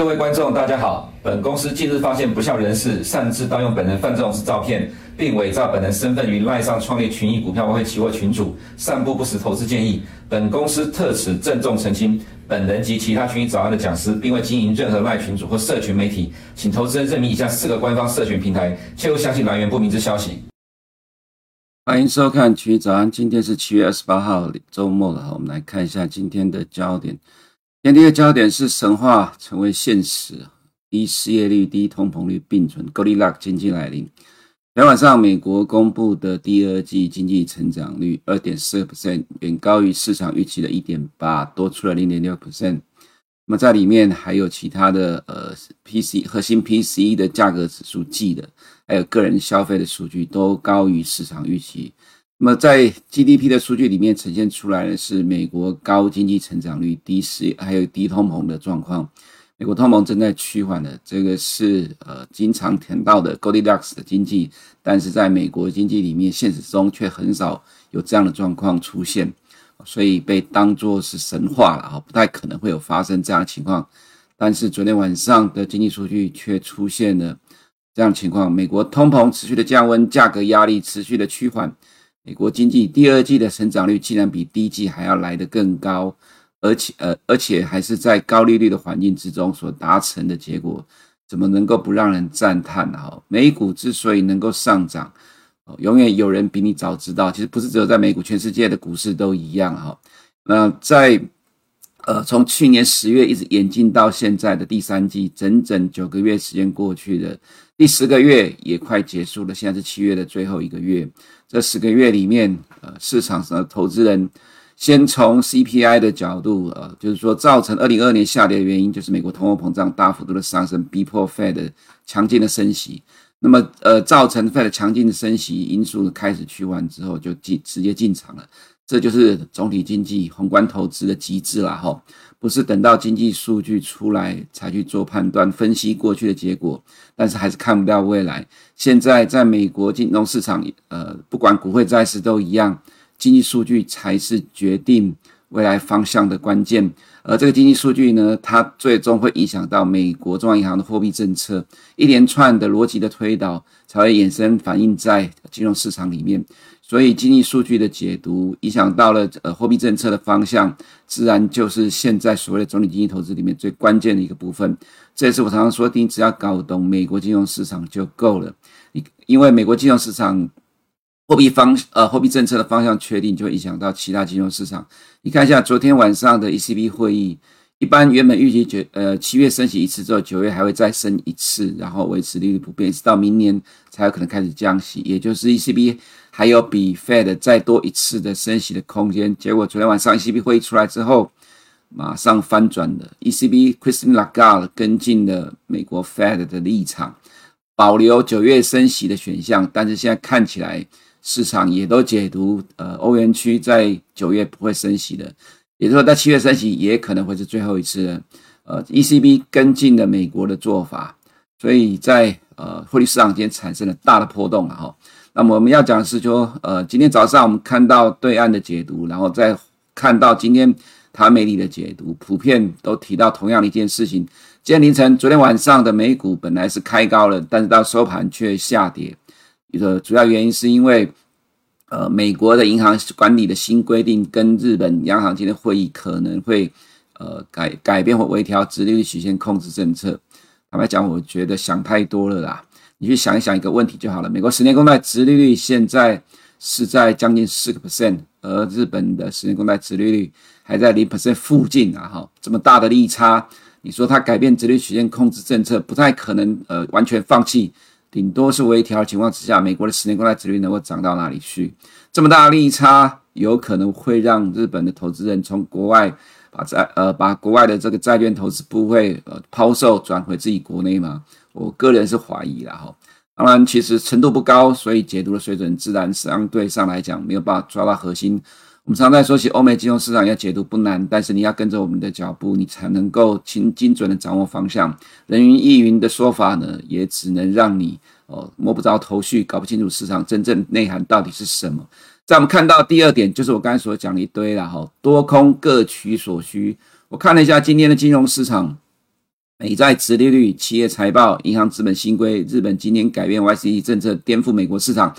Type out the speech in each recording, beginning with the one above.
各位观众，大家好。本公司近日发现不肖人士擅自盗用本人范仲式照片，并伪造本人身份于赖上创立群益股票外汇期货群组，散布不实投资建议。本公司特此郑重澄清，本人及其他群益早安的讲师，并未经营任何赖群组或社群媒体，请投资人认明以下四个官方社群平台，切勿相信来源不明之消息。欢迎收看群益早安，今天是七月二十八号，周末了。我们来看一下今天的焦点。今天第一个焦点是神话成为现实，低失业率、低通膨率并存，Goldilocks 经济来临。昨天晚上，美国公布的第二季经济成长率二点四个 percent，远高于市场预期的一点八，多出了零点六 percent。那么在里面还有其他的呃 PC 核心 PCE 的价格指数记的，还有个人消费的数据都高于市场预期。那么在 GDP 的数据里面呈现出来的是美国高经济成长率、低失还有低通膨的状况。美国通膨正在趋缓的，这个是呃经常谈到的 Goldilocks 的经济，但是在美国经济里面，现实中却很少有这样的状况出现，所以被当作是神话了啊，不太可能会有发生这样的情况。但是昨天晚上的经济数据却出现了这样的情况，美国通膨持续的降温，价格压力持续的趋缓。美国经济第二季的成长率竟然比第一季还要来得更高，而且呃，而且还是在高利率的环境之中所达成的结果，怎么能够不让人赞叹呢？美股之所以能够上涨，永远有人比你早知道。其实不是只有在美股，全世界的股市都一样哈。那在呃，从去年十月一直演进到现在的第三季，整整九个月时间过去了，第十个月也快结束了，现在是七月的最后一个月。这十个月里面，呃，市场上的投资人先从 CPI 的角度，呃，就是说造成二零二二年下跌的原因，就是美国通货膨胀大幅度的上升，逼迫 Fed 强劲的升息。那么，呃，造成 Fed 强劲的升息因素开始趋缓之后，就进直接进场了。这就是总体经济宏观投资的极致了哈，不是等到经济数据出来才去做判断分析过去的结果，但是还是看不到未来。现在在美国金融市场，呃，不管股会债市都一样，经济数据才是决定未来方向的关键。而这个经济数据呢，它最终会影响到美国中央银行的货币政策，一连串的逻辑的推导才会衍生反映在金融市场里面。所以经济数据的解读影响到了呃货币政策的方向，自然就是现在所谓的总体经济投资里面最关键的一个部分。这也是我常常说，你只要搞懂美国金融市场就够了。你因为美国金融市场货币方呃货币政策的方向确定，就会影响到其他金融市场。你看一下昨天晚上的 ECB 会议。一般原本预计九呃七月升息一次之后，九月还会再升一次，然后维持利率不变，直到明年才有可能开始降息，也就是 ECB 还有比 Fed 再多一次的升息的空间。结果昨天晚上 ECB 会议出来之后，马上翻转了，ECB Christine Lagarde 跟进了美国 Fed 的立场，保留九月升息的选项，但是现在看起来市场也都解读呃欧元区在九月不会升息的。也就是说，在七月升息也可能会是最后一次。呃，ECB 跟进了美国的做法，所以在呃汇率市场间产生了大的波动了哈。那么我们要讲的是说，呃，今天早上我们看到对岸的解读，然后再看到今天台湾媒体的解读，普遍都提到同样的一件事情。今天凌晨，昨天晚上的美股本来是开高了，但是到收盘却下跌。一个主要原因是因为。呃，美国的银行管理的新规定跟日本央行今天会议可能会呃改改变或微调直利率曲线控制政策。坦白讲，我觉得想太多了啦。你去想一想一个问题就好了。美国十年公债直利率现在是在将近四个 percent，而日本的十年公债直利率还在零 percent 附近啊！哈，这么大的利差，你说它改变直利率曲线控制政策，不太可能呃完全放弃。顶多是微调的情况之下，美国的十年公债殖利率能够涨到哪里去？这么大的利差，有可能会让日本的投资人从国外把债呃把国外的这个债券投资部位呃抛售转回自己国内吗？我个人是怀疑啦哈。当然，其实程度不高，所以解读的水准自然相对上来讲没有办法抓到核心。我们常在说起欧美金融市场要解读不难，但是你要跟着我们的脚步，你才能够精精准的掌握方向。人云亦云的说法呢，也只能让你哦摸不着头绪，搞不清楚市场真正内涵到底是什么。在我们看到第二点，就是我刚才所讲的一堆了哈，多空各取所需。我看了一下今天的金融市场，美债殖利率、企业财报、银行资本新规、日本今年改变 YCE 政策，颠覆美国市场。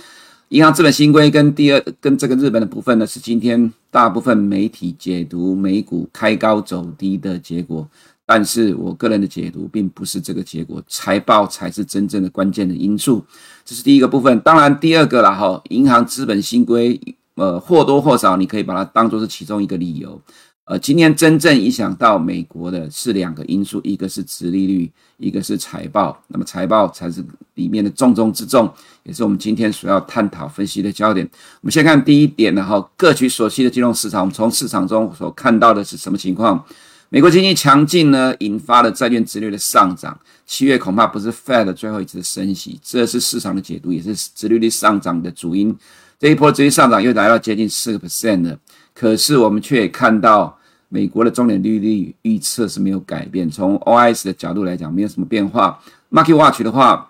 银行资本新规跟第二跟这个日本的部分呢，是今天大部分媒体解读美股开高走低的结果。但是我个人的解读并不是这个结果，财报才是真正的关键的因素。这是第一个部分。当然，第二个了哈，银行资本新规，呃，或多或少你可以把它当做是其中一个理由。呃，今天真正影响到美国的是两个因素，一个是殖利率，一个是财报。那么财报才是里面的重中之重，也是我们今天所要探讨分析的焦点。我们先看第一点，然后各取所需的金融市场，我们从市场中所看到的是什么情况？美国经济强劲呢，引发了债券殖利率的上涨。七月恐怕不是 Fed 最后一次的升息，这是市场的解读，也是殖利率上涨的主因。这一波殖利率上涨又来到接近四个 percent 了，可是我们却也看到。美国的重点利率预测是没有改变，从 OIS 的角度来讲，没有什么变化。Market Watch 的话，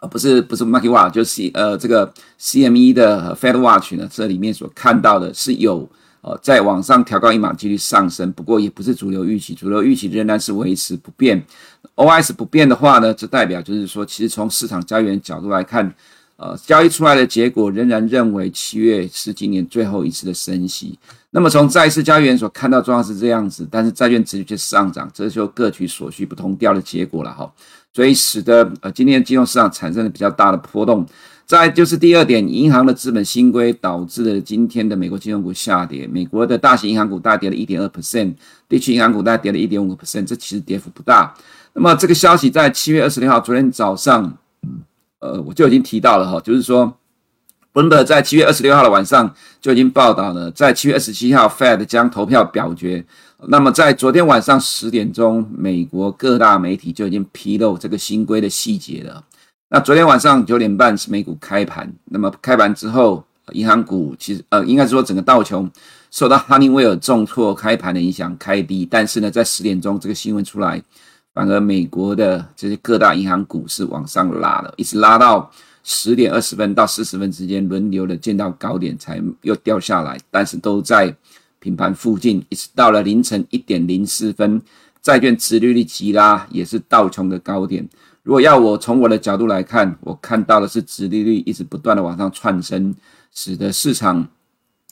呃，不是不是 Market Watch，就是呃这个 CME 的 Fed Watch 呢，这里面所看到的是有呃在往上调高一码几率上升，不过也不是主流预期，主流预期仍然是维持不变。OIS 不变的话呢，这代表就是说，其实从市场交易员角度来看。呃，交易出来的结果仍然认为七月是今年最后一次的升息。那么从债市交易员所看到状况是这样子，但是债券持续去上涨，这就各取所需不同调的结果了哈。所以使得呃今天金融市场产生了比较大的波动。再就是第二点，银行的资本新规导致了今天的美国金融股下跌。美国的大型银行股大跌了一点二 percent，地区银行股大跌了一点五个 percent，这其实跌幅不大。那么这个消息在七月二十六号，昨天早上。呃，我就已经提到了哈，就是说彭博在七月二十六号的晚上就已经报道了，在七月二十七号，Fed 将投票表决。那么在昨天晚上十点钟，美国各大媒体就已经披露这个新规的细节了。那昨天晚上九点半是美股开盘，那么开盘之后，银行股其实呃，应该说整个道琼受到哈尼威尔重挫开盘的影响开低，但是呢，在十点钟这个新闻出来。反而美国的这些各大银行股是往上拉了，一直拉到十点二十分到四十分之间轮流的见到高点，才又掉下来，但是都在平盘附近，一直到了凌晨一点零四分，债券殖利率急拉，也是道琼的高点。如果要我从我的角度来看，我看到的是殖利率一直不断的往上窜升，使得市场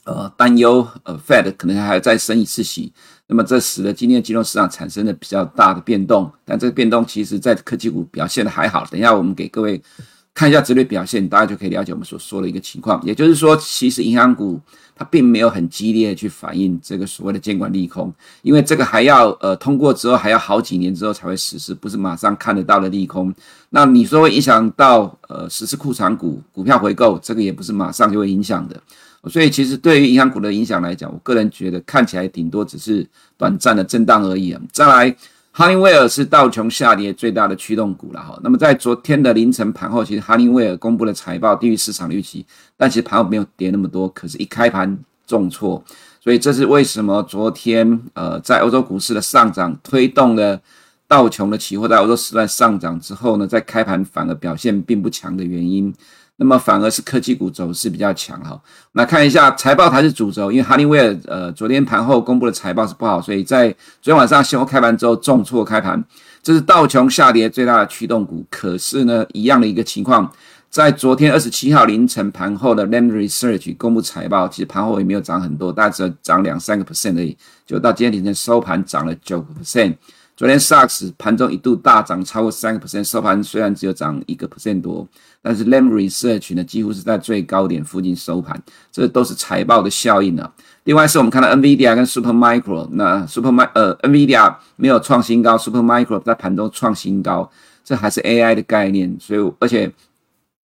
呃担忧呃 Fed 可能还要再升一次息。那么这使得今天金融市场产生了比较大的变动，但这个变动其实在科技股表现的还好。等一下我们给各位看一下殖率表现，大家就可以了解我们所说的一个情况。也就是说，其实银行股它并没有很激烈去反映这个所谓的监管利空，因为这个还要呃通过之后还要好几年之后才会实施，不是马上看得到的利空。那你说会影响到呃实施库藏股股票回购，这个也不是马上就会影响的。所以，其实对于银行股的影响来讲，我个人觉得看起来顶多只是短暂的震荡而已。再来，Honeywell 是道琼下跌最大的驱动股了哈。那么在昨天的凌晨盘后，其实 Honeywell 公布了财报低于市场预期，但其实盘后没有跌那么多，可是一开盘重挫，所以这是为什么昨天呃在欧洲股市的上涨推动了道琼的期货在欧洲时段上涨之后呢，在开盘反而表现并不强的原因。那么反而是科技股走势比较强哈。那看一下财报才是主轴，因为哈尼威尔呃昨天盘后公布的财报是不好，所以在昨天晚上现货开盘之后重挫开盘，这是道琼下跌最大的驱动股。可是呢，一样的一个情况，在昨天二十七号凌晨盘后的 Lam Research 公布财报，其实盘后也没有涨很多，大概只有涨两三个 percent 而已，就到今天凌晨收盘涨了九个 percent。昨天 SARS 盘中一度大涨超过三个 percent，收盘虽然只有涨一个 percent 多，但是 Lam Research 呢几乎是在最高点附近收盘，这都是财报的效应啊。另外是我们看到 NVIDIA 跟 Supermicro，那 Supermi 呃 NVIDIA 没有创新高，Supermicro 在盘中创新高，这还是 AI 的概念，所以而且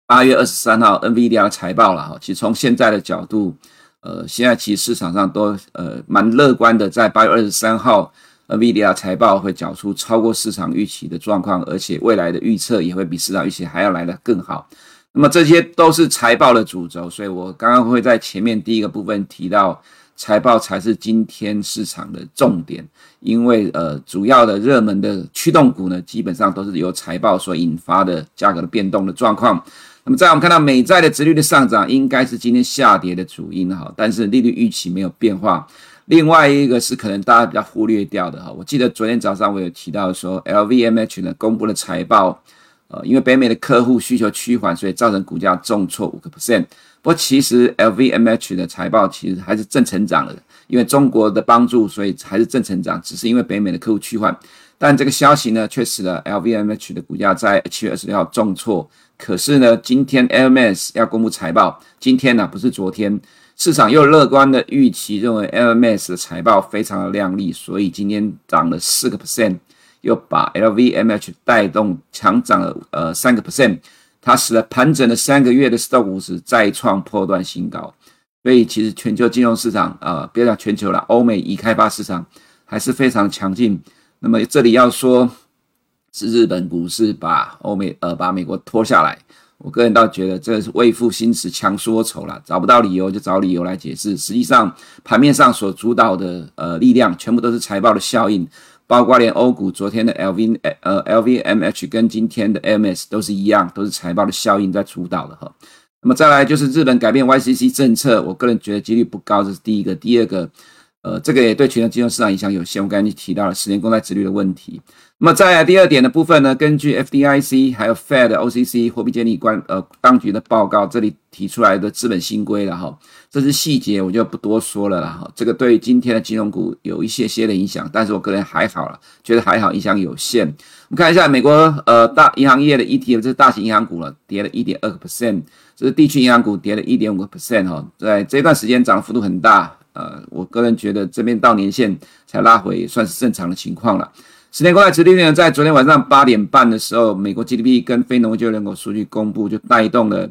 八月二十三号 NVIDIA 的财报了哈，其实从现在的角度，呃现在其实市场上都呃蛮乐观的，在八月二十三号。NVIDIA 财报会缴出超过市场预期的状况，而且未来的预测也会比市场预期还要来得更好。那么这些都是财报的主轴，所以我刚刚会在前面第一个部分提到，财报才是今天市场的重点，因为呃主要的热门的驱动股呢，基本上都是由财报所引发的价格的变动的状况。那么在我们看到美债的殖率的上涨，应该是今天下跌的主因哈，但是利率预期没有变化。另外一个是可能大家比较忽略掉的哈，我记得昨天早上我有提到说，LVMH 呢公布了财报，呃，因为北美的客户需求趋缓，所以造成股价重挫五个 percent。不过其实 LVMH 的财报其实还是正成长的，因为中国的帮助，所以还是正成长，只是因为北美的客户趋缓。但这个消息呢，却使得 LVMH 的股价在七月二十六号重挫。可是呢，今天 LMS 要公布财报，今天呢、不是昨天，市场又乐观的预期认为 LMS 的财报非常的亮丽，所以今天涨了四个 percent，又把 LVMH 带动强涨了呃三个 percent，它使得盘整了三个月的 Stock 五十再创破断新高。所以其实全球金融市场啊，别、呃、讲全球了，欧美已开发市场还是非常强劲。那么这里要说，是日本股市把欧美呃把美国拖下来，我个人倒觉得这是为赋新词强说愁了，找不到理由就找理由来解释。实际上盘面上所主导的呃力量，全部都是财报的效应，包括连欧股昨天的 LV 呃 LVMH 跟今天的 MS 都是一样，都是财报的效应在主导的哈。那么再来就是日本改变 YCC 政策，我个人觉得几率不高，这是第一个，第二个。呃，这个也对全球金融市场影响有限。我刚才提到了十年公债殖率的问题。那么在第二点的部分呢，根据 FDIC 还有 Fed、OCC 货币监理官呃当局的报告，这里提出来的资本新规了哈，这是细节，我就不多说了啦哈。这个对今天的金融股有一些些的影响，但是我个人还好了，觉得还好，影响有限。我们看一下美国呃大银行业的 ETF，这是大型银行股了，跌了一点二个 percent，这是地区银行股跌了一点五个 percent 哈，在这段时间涨幅度很大。呃，我个人觉得这边到年线才拉回，也算是正常的情况了。十年国债殖利率呢，在昨天晚上八点半的时候，美国 GDP 跟非农就业人口数据公布，就带动了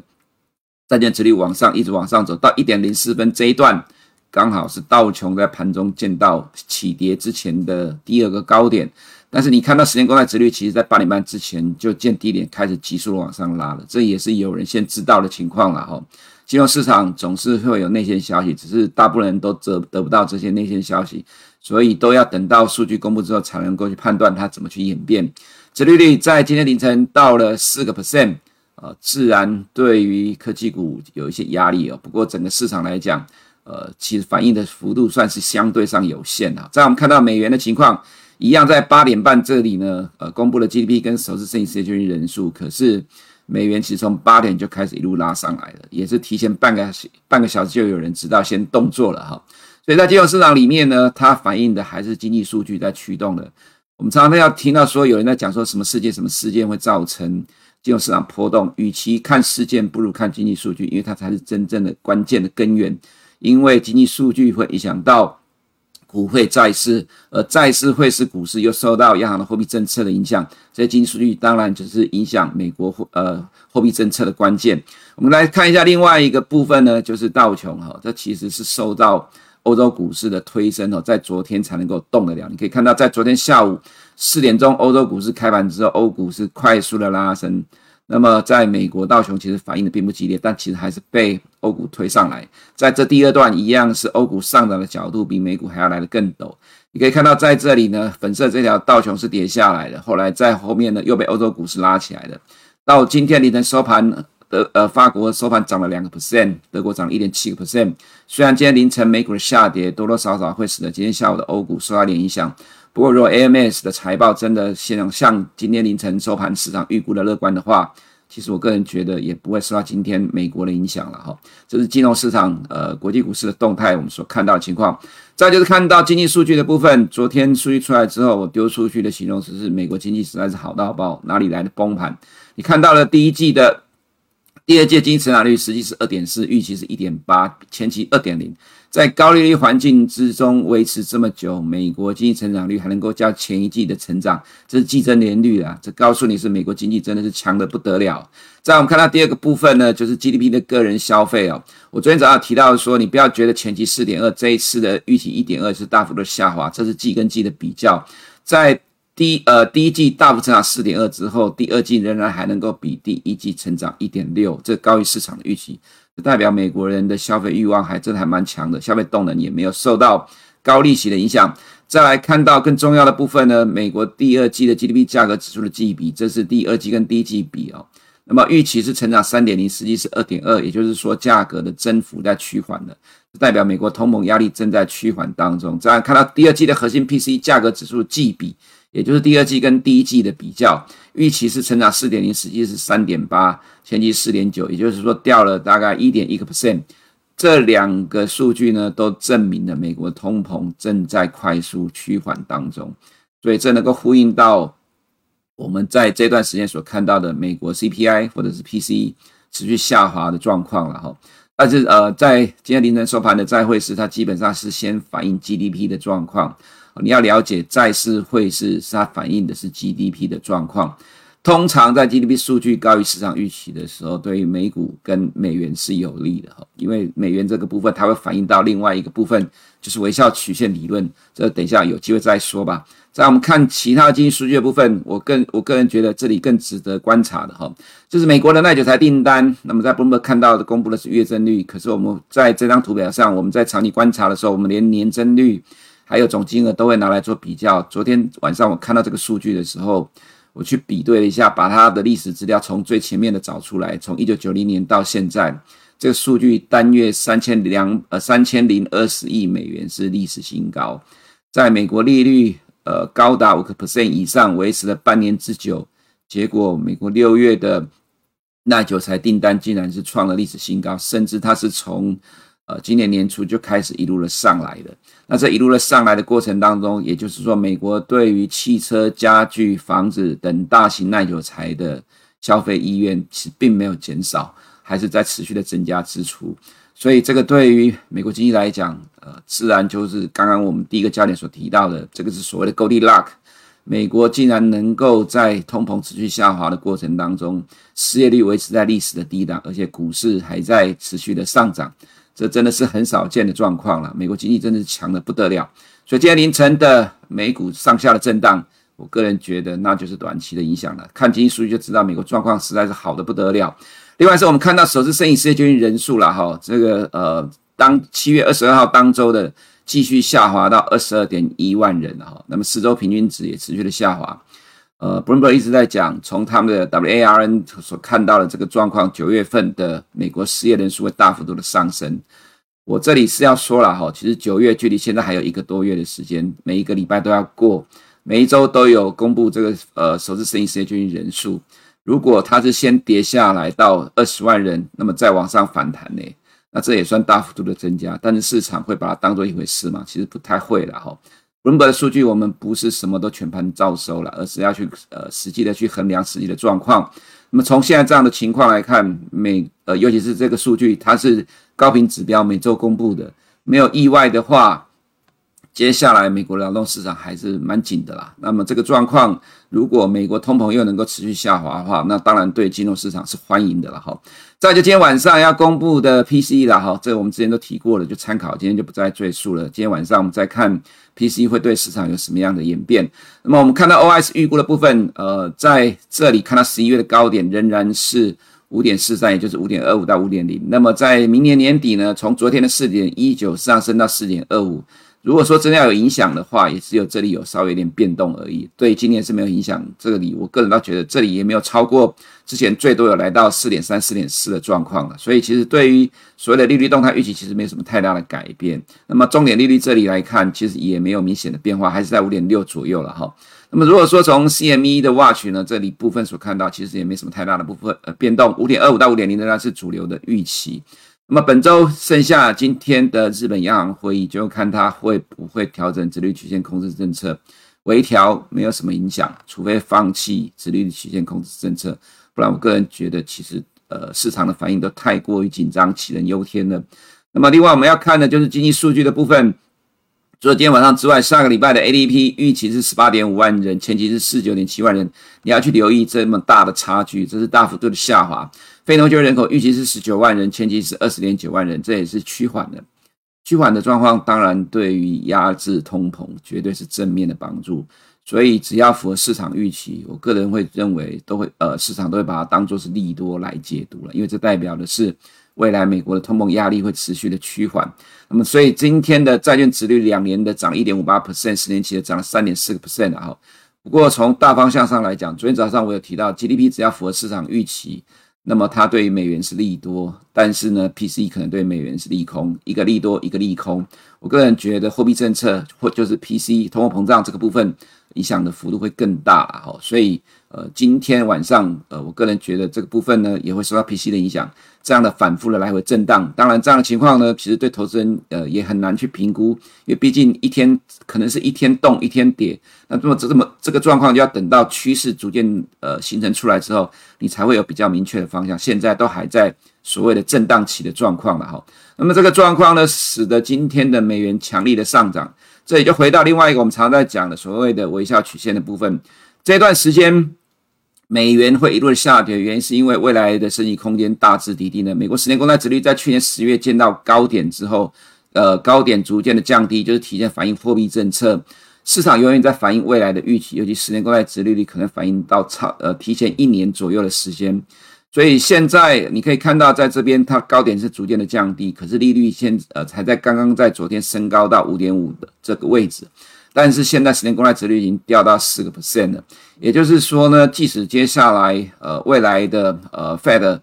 债券殖利率往上，一直往上走到一点零四分这一段，刚好是道琼在盘中见到起跌之前的第二个高点。但是你看到十年国债殖率，其实在八点半之前就见低点开始急速的往上拉了，这也是有人先知道的情况了哈。金融市场总是会有内线消息，只是大部分人都得得不到这些内线消息，所以都要等到数据公布之后才能够去判断它怎么去演变。殖利率在今天凌晨到了四个 percent，呃，自然对于科技股有一些压力哦。不过整个市场来讲，呃，其实反应的幅度算是相对上有限的。在我们看到美元的情况，一样在八点半这里呢，呃，公布了 GDP 跟首次申请失业人数，可是。美元其实从八点就开始一路拉上来了，也是提前半个半个小时就有人知道先动作了哈。所以在金融市场里面呢，它反映的还是经济数据在驱动的。我们常常要听到说有人在讲说什么事件什么事件会造成金融市场波动，与其看事件，不如看经济数据，因为它才是真正的关键的根源。因为经济数据会影响到。不会再市，而再市会使股市又受到央行的货币政策的影响。这些经济数据当然就是影响美国货呃货币政策的关键。我们来看一下另外一个部分呢，就是道琼哈，这其实是受到欧洲股市的推升哦，在昨天才能够动得了。你可以看到，在昨天下午四点钟，欧洲股市开盘之后，欧股是快速的拉升。那么，在美国道琼其实反应的并不激烈，但其实还是被欧股推上来。在这第二段，一样是欧股上涨的角度比美股还要来得更陡。你可以看到，在这里呢，粉色这条道琼是跌下来的，后来在后面呢又被欧洲股市拉起来的。到今天凌晨收盘，德呃法国收盘涨了两个 percent，德国涨了一点七个 percent。虽然今天凌晨美股的下跌多多少少会使得今天下午的欧股受到点影响。不过，如果 AMS 的财报真的像像今天凌晨收盘市场预估的乐观的话，其实我个人觉得也不会受到今天美国的影响了哈。这是金融市场呃国际股市的动态，我们所看到的情况。再就是看到经济数据的部分，昨天数据出来之后，我丢出去的形容词是美国经济实在是好到爆，哪里来的崩盘？你看到了第一季的。第二季经济成长率实际是二点四，预期是一点八，前期二点零。在高利率环境之中维持这么久，美国经济成长率还能够较前一季的成长，这是季增年率啊！这告诉你是美国经济真的是强得不得了。再我们看到第二个部分呢，就是 GDP 的个人消费哦。我昨天早上提到说，你不要觉得前期四点二，这一次的预期一点二是大幅的下滑，这是季跟季的比较，在。第一呃，第一季大幅成长四点二之后，第二季仍然还能够比第一季成长一点六，这高于市场的预期，代表美国人的消费欲望还真的还蛮强的，消费动能也没有受到高利息的影响。再来看到更重要的部分呢，美国第二季的 GDP 价格指数的季比，这是第二季跟第一季比哦。那么预期是成长三点零，实际是二点二，也就是说价格的增幅在趋缓了。代表美国通膨压力正在趋缓当中。这样看到第二季的核心 PC 价格指数季比，也就是第二季跟第一季的比较，预期是成长四点零，实际是三点八，前期四点九，也就是说掉了大概一点一个 percent。这两个数据呢，都证明了美国通膨正在快速趋缓当中，所以这能够呼应到我们在这段时间所看到的美国 CPI 或者是 PCE 持续下滑的状况了哈。但是呃，在今天凌晨收盘的再会时，它基本上是先反映 GDP 的状况。你要了解债市汇市，是它反映的是 GDP 的状况。通常在 GDP 数据高于市场预期的时候，对于美股跟美元是有利的哈，因为美元这个部分它会反映到另外一个部分，就是微笑曲线理论。这等一下有机会再说吧。在我们看其他经济数据的部分，我更我个人觉得这里更值得观察的哈，就是美国的耐久财订单。那么在公布看到的公布的是月增率，可是我们在这张图表上，我们在长期观察的时候，我们连年增率还有总金额都会拿来做比较。昨天晚上我看到这个数据的时候。我去比对了一下，把它的历史资料从最前面的找出来，从一九九零年到现在，这个数据单月三千两呃三千零二十亿美元是历史新高，在美国利率呃高达五个 percent 以上，维持了半年之久，结果美国六月的耐久财订单竟然是创了历史新高，甚至它是从呃今年年初就开始一路的上来的。那这一路的上来的过程当中，也就是说，美国对于汽车、家具、房子等大型耐久材的消费意愿其实并没有减少，还是在持续的增加支出。所以，这个对于美国经济来讲，呃，自然就是刚刚我们第一个焦点所提到的，这个是所谓的 goldilock。美国竟然能够在通膨持续下滑的过程当中，失业率维持在历史的低档，而且股市还在持续的上涨。这真的是很少见的状况了。美国经济真的是强得不得了，所以今天凌晨的美股上下的震荡，我个人觉得那就是短期的影响了。看经济数据就知道美国状况实在是好得不得了。另外是我们看到首次申请失业救济人数了哈，这个呃，当七月二十二号当周的继续下滑到二十二点一万人哈，那么四周平均值也持续的下滑。呃，Bloomberg 一直在讲，从他们的 WARN 所看到的这个状况，九月份的美国失业人数会大幅度的上升。我这里是要说了哈，其实九月距离现在还有一个多月的时间，每一个礼拜都要过，每一周都有公布这个呃首次申请失业救济人数。如果它是先跌下来到二十万人，那么再往上反弹呢，那这也算大幅度的增加。但是市场会把它当做一回事吗？其实不太会了哈。温伯的数据，我们不是什么都全盘照收了，而是要去呃实际的去衡量实际的状况。那么从现在这样的情况来看，每呃尤其是这个数据，它是高频指标，每周公布的，没有意外的话。接下来，美国劳动市场还是蛮紧的啦。那么这个状况，如果美国通膨又能够持续下滑的话，那当然对金融市场是欢迎的了哈。再就今天晚上要公布的 PCE 了哈，这个我们之前都提过了，就参考，今天就不再赘述了。今天晚上我们再看 PCE 会对市场有什么样的演变。那么我们看到 OS 预估的部分，呃，在这里看到十一月的高点仍然是五点四三，也就是五点二五到五点零。那么在明年年底呢，从昨天的四点一九上升到四点二五。如果说真的要有影响的话，也只有这里有稍微有点变动而已。对今年是没有影响。这里我个人倒觉得这里也没有超过之前最多有来到四点三、四点四的状况了。所以其实对于所谓的利率动态预期，其实没什么太大的改变。那么重点利率这里来看，其实也没有明显的变化，还是在五点六左右了哈。那么如果说从 CME 的 Watch 呢，这里部分所看到，其实也没什么太大的部分呃变动，五点二五到五点零仍然是主流的预期。那么本周剩下今天的日本央行会议，就看它会不会调整殖利率曲线控制政策，微调没有什么影响，除非放弃殖利率曲线控制政策，不然我个人觉得其实呃市场的反应都太过于紧张，杞人忧天了。那么另外我们要看的就是经济数据的部分。除了今天晚上之外，上个礼拜的 ADP 预期是十八点五万人，前期是四九点七万人。你要去留意这么大的差距，这是大幅度的下滑。非农就业人口预期是十九万人，前期是二十点九万人，这也是趋缓的。趋缓的状况，当然对于压制通膨绝对是正面的帮助。所以只要符合市场预期，我个人会认为都会呃，市场都会把它当作是利多来解读了，因为这代表的是。未来美国的通膨压力会持续的趋缓，那么所以今天的债券殖率两年的涨一点五八 percent，十年期的涨了三点四个 percent 啊。不过从大方向上来讲，昨天早上我有提到 GDP 只要符合市场预期，那么它对于美元是利多，但是呢，PCE 可能对美元是利空，一个利多，一个利空。我个人觉得货币政策或就是 PCE 通货膨胀这个部分影响的幅度会更大哈，所以。呃，今天晚上，呃，我个人觉得这个部分呢，也会受到 PC 的影响，这样的反复的来回震荡。当然，这样的情况呢，其实对投资人，呃，也很难去评估，因为毕竟一天可能是一天动一天跌，那这么这么这个状况就要等到趋势逐渐呃形成出来之后，你才会有比较明确的方向。现在都还在所谓的震荡期的状况了哈。那么这个状况呢，使得今天的美元强力的上涨，这也就回到另外一个我们常常在讲的所谓的微笑曲线的部分，这段时间。美元会一路下跌原因，是因为未来的升息空间大致底定了。美国十年公债殖率在去年十月见到高点之后，呃，高点逐渐的降低，就是提前反映货币政策。市场永远在反映未来的预期，尤其十年公债殖利率可能反映到超呃提前一年左右的时间。所以现在你可以看到，在这边它高点是逐渐的降低，可是利率现呃才在刚刚在昨天升高到五点五的这个位置。但是现在十年公债殖率已经掉到四个 percent 了，也就是说呢，即使接下来呃未来的呃 Fed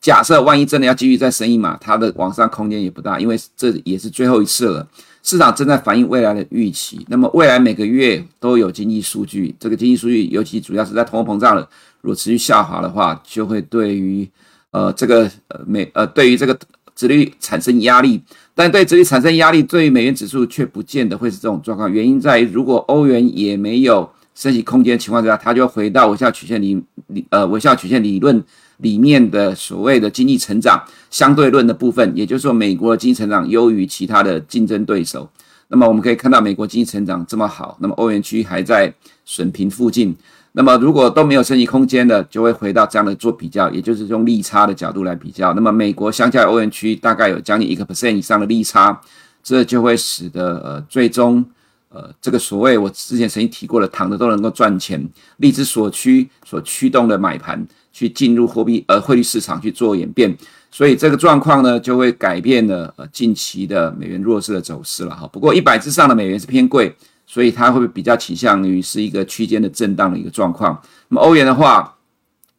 假设万一真的要继续再升一码，它的往上空间也不大，因为这也是最后一次了。市场正在反映未来的预期，那么未来每个月都有经济数据，这个经济数据尤其主要是在通货膨胀了，如果持续下滑的话，就会对于呃这个美呃对于这个殖率产生压力。但对殖率产生压力，对于美元指数却不见得会是这种状况。原因在于，如果欧元也没有升息空间的情况之下，它就回到微笑曲线理理呃微笑曲线理论里面的所谓的经济成长相对论的部分，也就是说，美国的经济成长优于其他的竞争对手。那么我们可以看到，美国经济成长这么好，那么欧元区还在损平附近。那么，如果都没有升级空间的，就会回到这样的做比较，也就是用利差的角度来比较。那么，美国相较欧元区大概有将近一个 percent 以上的利差，这就会使得呃，最终呃，这个所谓我之前曾经提过的，躺着都能够赚钱，利之所趋所驱动的买盘去进入货币呃汇率市场去做演变，所以这个状况呢，就会改变了呃近期的美元弱势的走势了哈。不过一百之上的美元是偏贵。所以它会比较倾向于是一个区间的震荡的一个状况？那么欧元的话，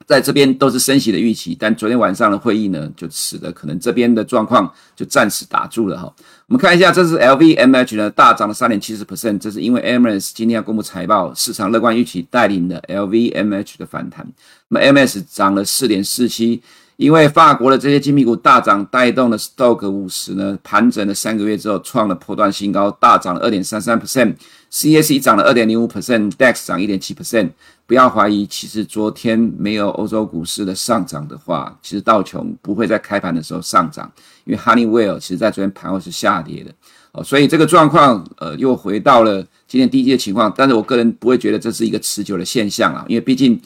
在这边都是升息的预期，但昨天晚上的会议呢，就使得可能这边的状况就暂时打住了哈。我们看一下，这是 LVMH 呢大涨了三点七十 percent，这是因为 MS 今天要公布财报，市场乐观预期带领的 LVMH 的反弹。那么 MS 涨了四点四七。因为法国的这些精品股大涨，带动了 Stock 五十呢盘整了三个月之后创了破段新高，大涨了二点三三 percent，CAC 涨了二点零五 percent，DAX 涨一点七 percent。不要怀疑，其实昨天没有欧洲股市的上涨的话，其实道琼不会在开盘的时候上涨，因为 Honeywell 其实在昨天盘后是下跌的哦，所以这个状况呃又回到了今天低阶的情况，但是我个人不会觉得这是一个持久的现象啊，因为毕竟。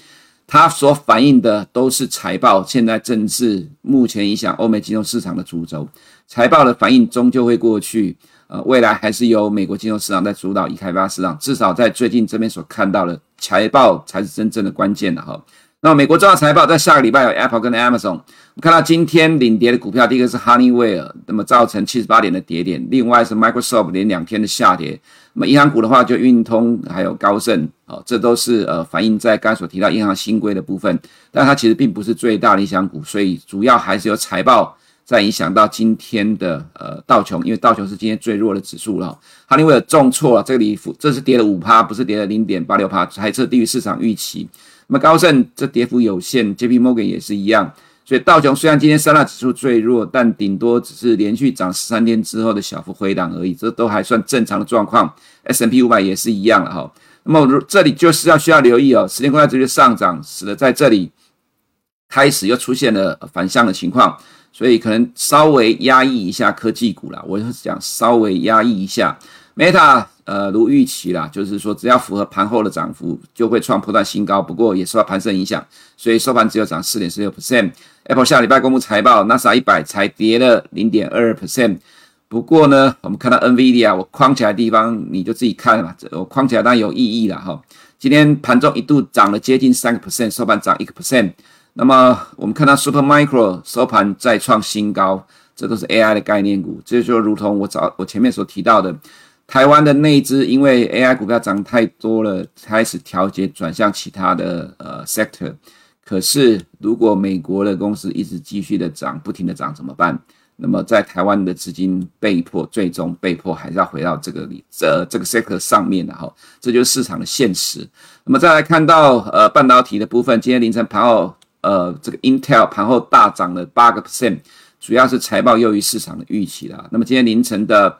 它所反映的都是财报，现在正是目前影响欧美金融市场的主轴。财报的反应终究会过去，呃，未来还是由美国金融市场在主导已开发市场。至少在最近这边所看到的财报才是真正的关键的哈。那美国重要财报在下个礼拜有 Apple 跟 Amazon。我们看到今天领跌的股票，第一个是 Honeywell，那么造成七十八点的跌点；另外是 Microsoft 连两天的下跌。那么银行股的话，就运通还有高盛，哦，这都是呃反映在刚才所提到银行新规的部分，但它其实并不是最大的影响股，所以主要还是由财报在影响到今天的呃道琼，因为道琼是今天最弱的指数了。Honeywell 重挫了，这里这是跌了五趴，不是跌了零点八六趴，还是低于市场预期。那么高盛这跌幅有限，J P Morgan 也是一样，所以道琼虽然今天三大指数最弱，但顶多只是连续涨十三天之后的小幅回档而已，这都还算正常的状况。SNP 五百也是一样了哈。那么如这里就是要需要留意哦，十年公债殖利率上涨，使得在这里开始又出现了反向的情况，所以可能稍微压抑一下科技股了。我就是讲稍微压抑一下 Meta。呃，如预期啦，就是说只要符合盘后的涨幅，就会创破段新高。不过也受到盘势影响，所以收盘只有涨四点四六 percent。Apple 下礼拜公布财报，NASA 一百才跌了零点二 percent。不过呢，我们看到 NVIDIA，我框起来的地方你就自己看嘛，我框起来当然有意义了哈。今天盘中一度涨了接近三个 percent，收盘涨一个 percent。那么我们看到 Supermicro 收盘再创新高，这都是 AI 的概念股，这就如同我早我前面所提到的。台湾的内资因为 AI 股票涨太多了，开始调节转向其他的呃 sector，可是如果美国的公司一直继续的涨，不停的涨怎么办？那么在台湾的资金被迫最终被迫还是要回到这个里这这个 sector 上面的哈，这就是市场的现实。那么再来看到呃半导体的部分，今天凌晨盘后呃这个 Intel 盘后大涨了八个 percent，主要是财报优于市场的预期啦。那么今天凌晨的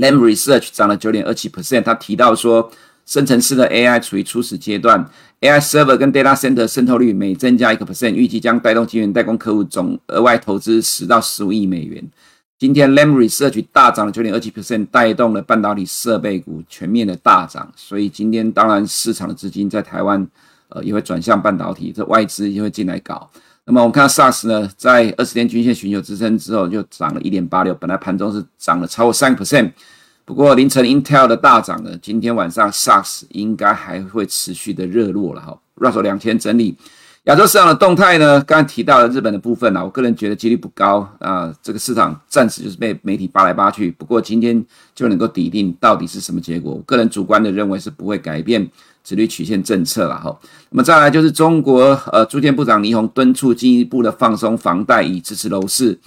Lam Research 涨了九点二七 percent，他提到说。生成式的 AI 处于初始阶段，AI server 跟 data center 渗透率每增加一个 percent，预计将带动晶圆代工客户总额外投资十到十五亿美元。今天 Lam Research 大涨了九点二七 percent，带动了半导体设备股全面的大涨。所以今天当然市场的资金在台湾，呃，也会转向半导体，这外资也会进来搞。那么我们看到 SARS 呢，在二十天均线寻求支撑之后，就涨了一点八六，本来盘中是涨了超过三个 percent。不过凌晨 Intel 的大涨呢，今天晚上 SARS 应该还会持续的热络了哈。Russell 两天整理亚洲市场的动态呢，刚才提到了日本的部分啊，我个人觉得几率不高啊，这个市场暂时就是被媒体扒来扒去。不过今天就能够底定到底是什么结果，我个人主观的认为是不会改变殖利率曲线政策了哈。那么再来就是中国呃，住建部长倪虹敦促进一步的放松房贷以支持楼市。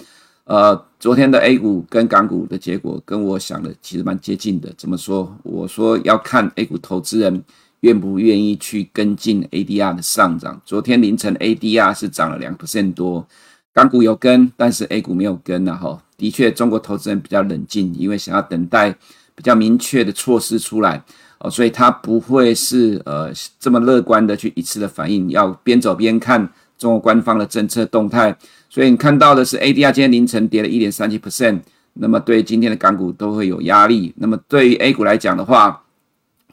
呃，昨天的 A 股跟港股的结果跟我想的其实蛮接近的。怎么说？我说要看 A 股投资人愿不愿意去跟进 ADR 的上涨。昨天凌晨 ADR 是涨了两 percent 多，港股有跟，但是 A 股没有跟啊。哈，的确，中国投资人比较冷静，因为想要等待比较明确的措施出来哦，所以他不会是呃这么乐观的去一次的反应，要边走边看中国官方的政策动态。所以你看到的是 ADR 今天凌晨跌了一点三七 percent，那么对今天的港股都会有压力。那么对于 A 股来讲的话，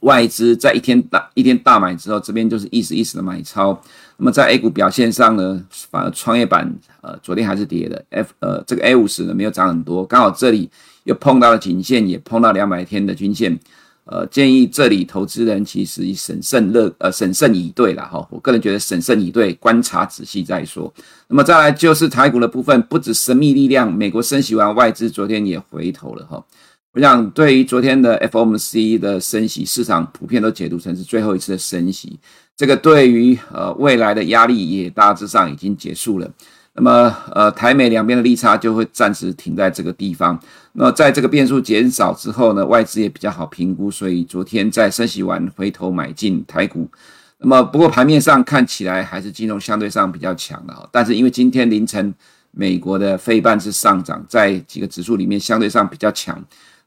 外资在一天大一天大买之后，这边就是一时一时的买超。那么在 A 股表现上呢，反而创业板呃昨天还是跌的，F 呃这个 A 五十呢没有涨很多，刚好这里又碰到了颈线，也碰到两百天的均线。呃，建议这里投资人其实以审慎乐呃审慎以对了哈，我个人觉得审慎以对，观察仔细再说。那么再来就是台股的部分，不止神秘力量，美国升息完，外资昨天也回头了哈。我想对于昨天的 FOMC 的升息，市场普遍都解读成是最后一次的升息，这个对于呃未来的压力也大致上已经结束了。那么，呃，台美两边的利差就会暂时停在这个地方。那，在这个变数减少之后呢，外资也比较好评估，所以昨天在升息完回头买进台股。那么，不过盘面上看起来还是金融相对上比较强的。但是因为今天凌晨美国的费半是上涨，在几个指数里面相对上比较强。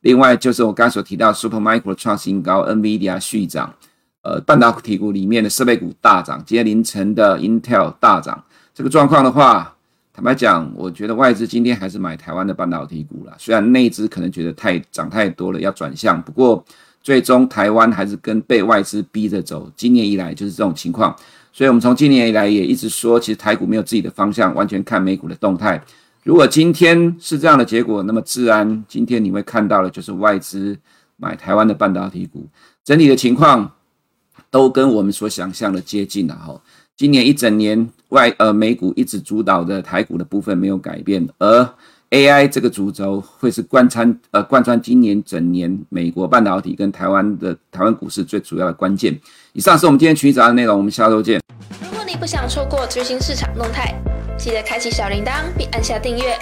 另外就是我刚才所提到，Supermicro 创新高，NVIDIA 续涨，呃，半导体股里面的设备股大涨。今天凌晨的 Intel 大涨，这个状况的话。坦白讲，我觉得外资今天还是买台湾的半导体股了。虽然内资可能觉得太涨太多了，要转向，不过最终台湾还是跟被外资逼着走。今年以来就是这种情况，所以我们从今年以来也一直说，其实台股没有自己的方向，完全看美股的动态。如果今天是这样的结果，那么自然今天你会看到的就是外资买台湾的半导体股，整体的情况都跟我们所想象的接近了哈。今年一整年外呃美股一直主导的台股的部分没有改变，而 AI 这个主轴会是贯穿呃贯穿今年整年美国半导体跟台湾的台湾股市最主要的关键。以上是我们今天群益早的内容，我们下周见。不想错过最新市场动态，记得开启小铃铛并按下订阅。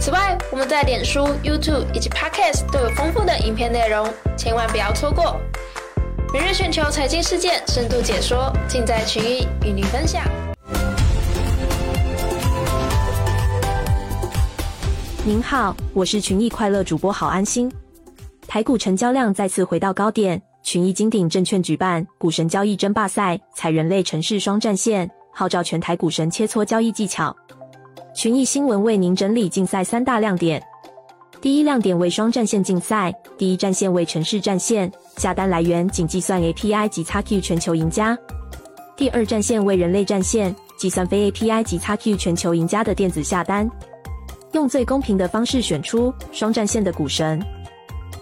此外，我们在脸书、YouTube 以及 Podcast 都有丰富的影片内容，千万不要错过。每日全球财经事件深度解说，尽在群益与您分享。您好，我是群益快乐主播郝安心。台股成交量再次回到高点，群益金鼎证券举办股神交易争霸赛，采人类城市双战线，号召全台股神切磋交易技巧。群益新闻为您整理竞赛三大亮点。第一亮点为双战线竞赛，第一战线为城市战线，下单来源仅计算 API 及 XQ 全球赢家；第二战线为人类战线，计算非 API 及 XQ 全球赢家的电子下单，用最公平的方式选出双战线的股神。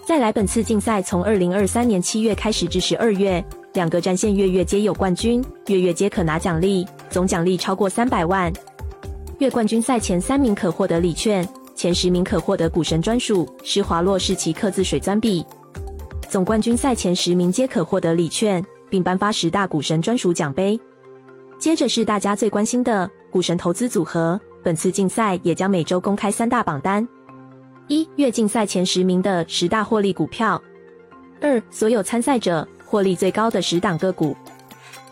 再来，本次竞赛从二零二三年七月开始至十二月，两个战线月月皆有冠军，月月皆可拿奖励，总奖励超过三百万。月冠军赛前三名可获得礼券。前十名可获得股神专属施华洛世奇刻字水钻笔，总冠军赛前十名皆可获得礼券，并颁发十大股神专属奖杯。接着是大家最关心的股神投资组合，本次竞赛也将每周公开三大榜单：一、月竞赛前十名的十大获利股票；二、所有参赛者获利最高的十档个股；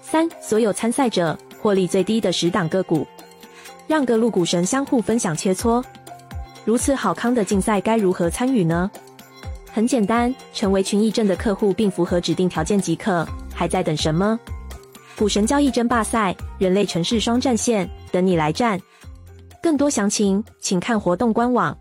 三、所有参赛者获利最低的十档个股。让各路股神相互分享切磋。如此好康的竞赛，该如何参与呢？很简单，成为群益证的客户并符合指定条件即可。还在等什么？股神交易争霸赛，人类城市双战线，等你来战。更多详情，请看活动官网。